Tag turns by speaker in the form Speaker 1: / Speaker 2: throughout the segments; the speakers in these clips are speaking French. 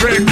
Speaker 1: Break.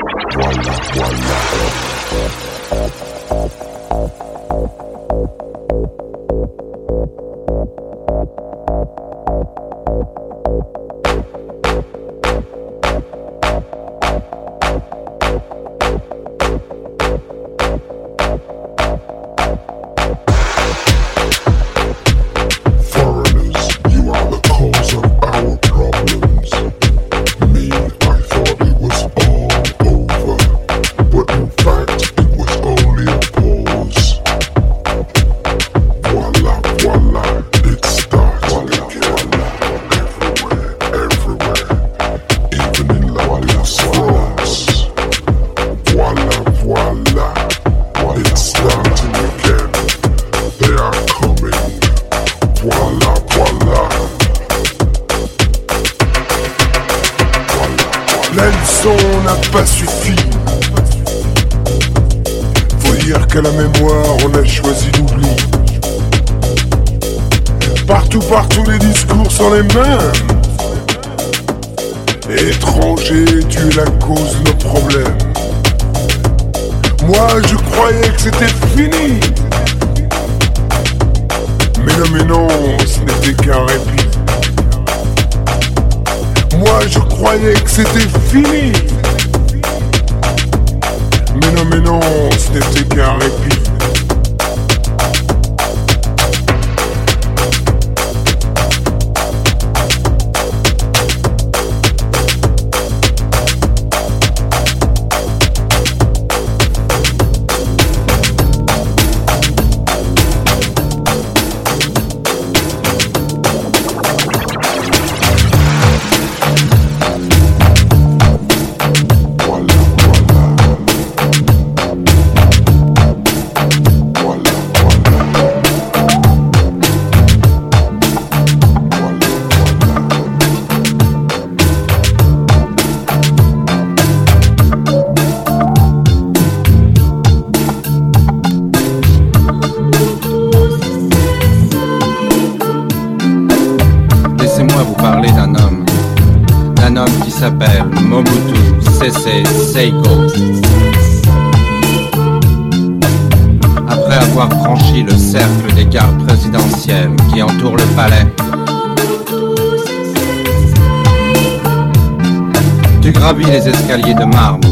Speaker 2: Les escaliers de marbre,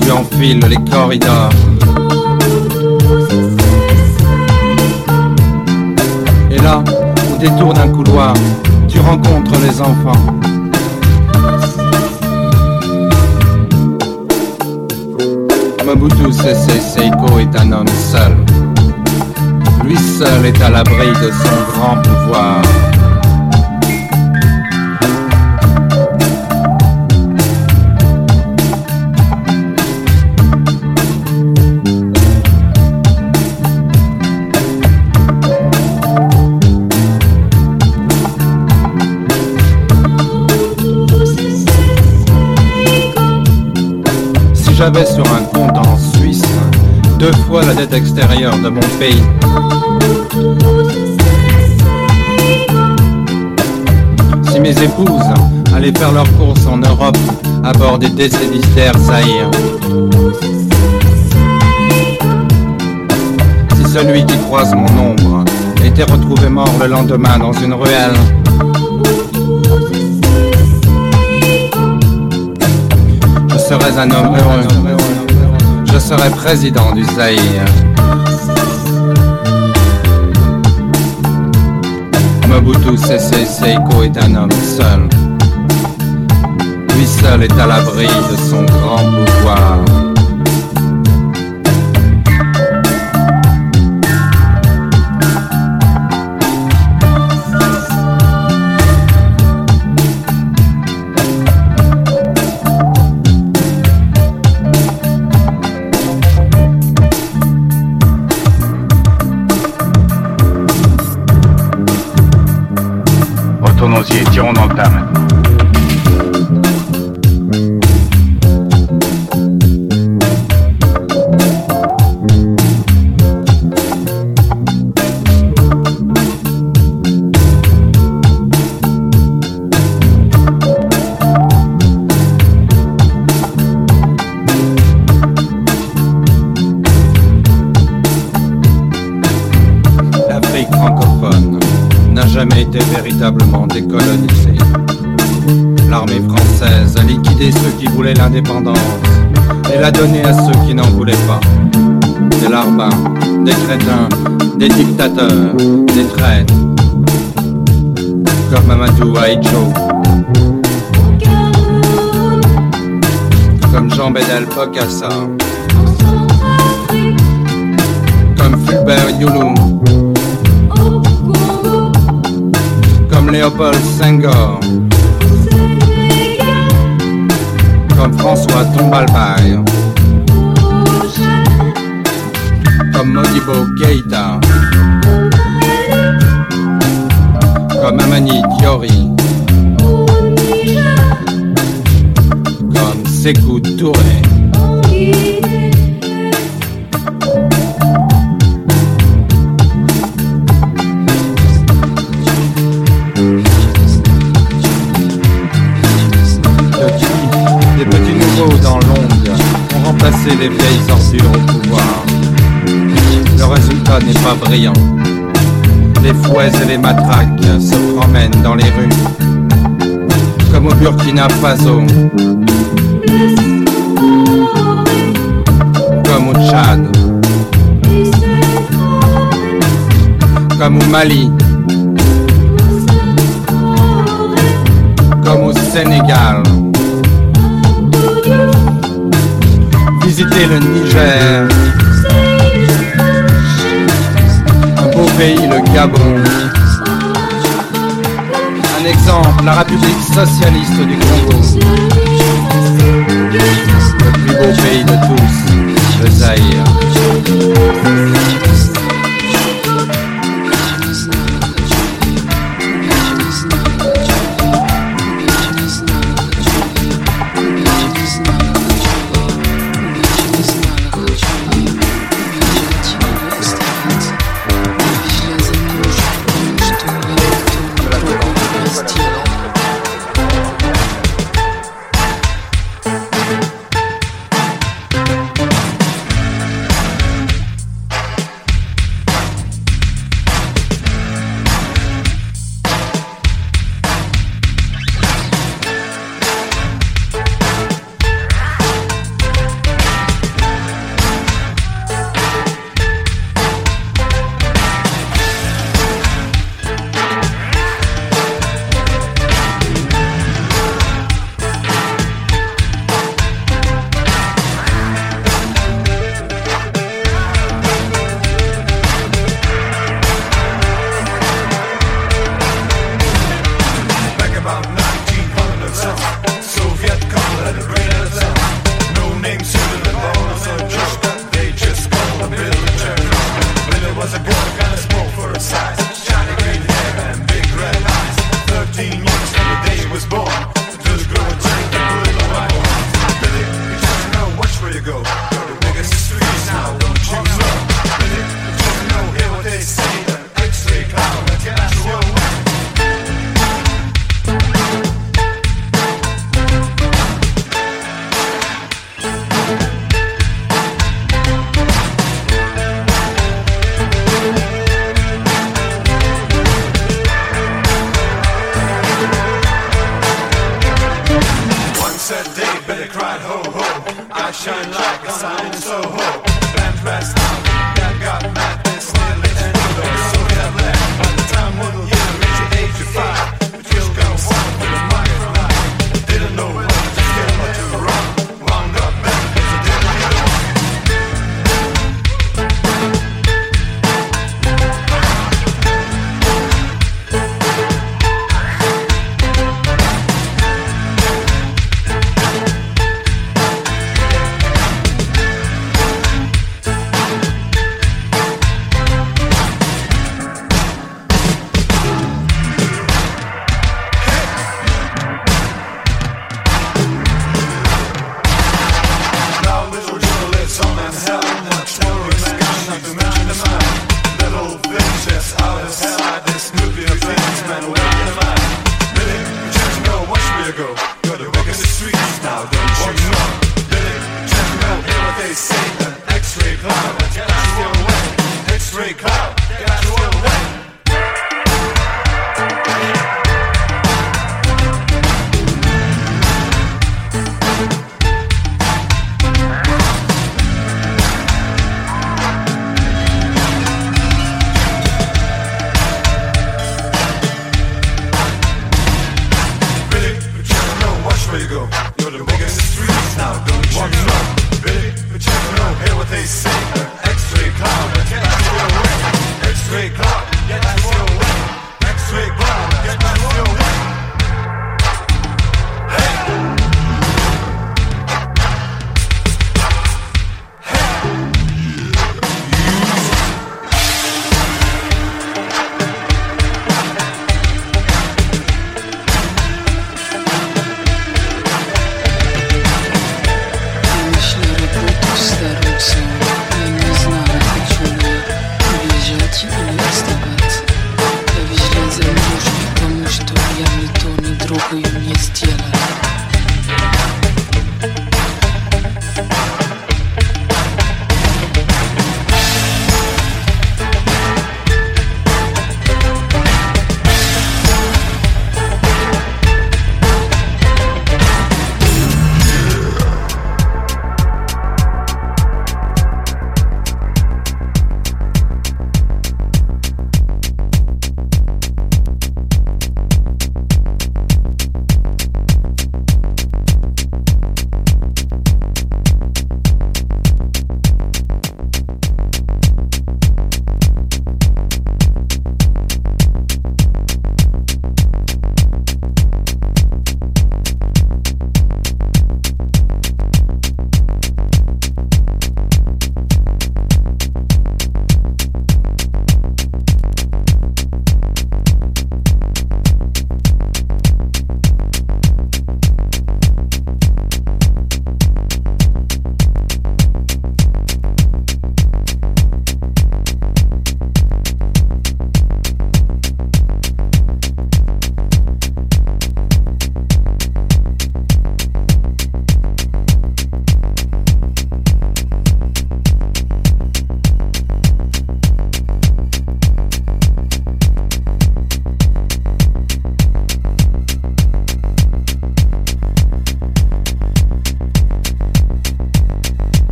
Speaker 2: tu enfiles les corridors. Et là, au détour d'un couloir, tu rencontres les enfants. Mobutu Sese Seiko est un homme seul. Lui seul est à l'abri de son grand pouvoir. J'avais sur un compte en Suisse deux fois la dette extérieure de mon pays. Si mes épouses allaient faire leurs courses en Europe à bord des décéditaires Zahir. Si celui qui croise mon ombre était retrouvé mort le lendemain dans une ruelle, serais un homme heureux. Je serais président du Zaïre. Mobutu Sese Seiko est un homme seul. Lui seul est à l'abri de son grand pouvoir.
Speaker 3: Et tirons dans le tas
Speaker 2: et l'a donnée à ceux qui n'en voulaient pas. Des larbins, des crétins, des dictateurs, des traîtres. Comme Mamadou Aïdjo, comme Jean Bedel Bokassa, comme Fulbert Youlou, comme Léopold Senghor, comme François Tombalbaye, comme Modibo Keïta, comme Amani Diori, comme Sékou Touré. Les vieilles ordures au pouvoir. Le résultat n'est pas brillant. Les fouets et les matraques se promènent dans les rues, comme au Burkina Faso, comme au Tchad, comme au Mali, comme au Sénégal. Visitez le Niger, un beau pays, le Gabon. Un exemple, la République socialiste du Congo. Le plus beau pays de tous, le Zaïre.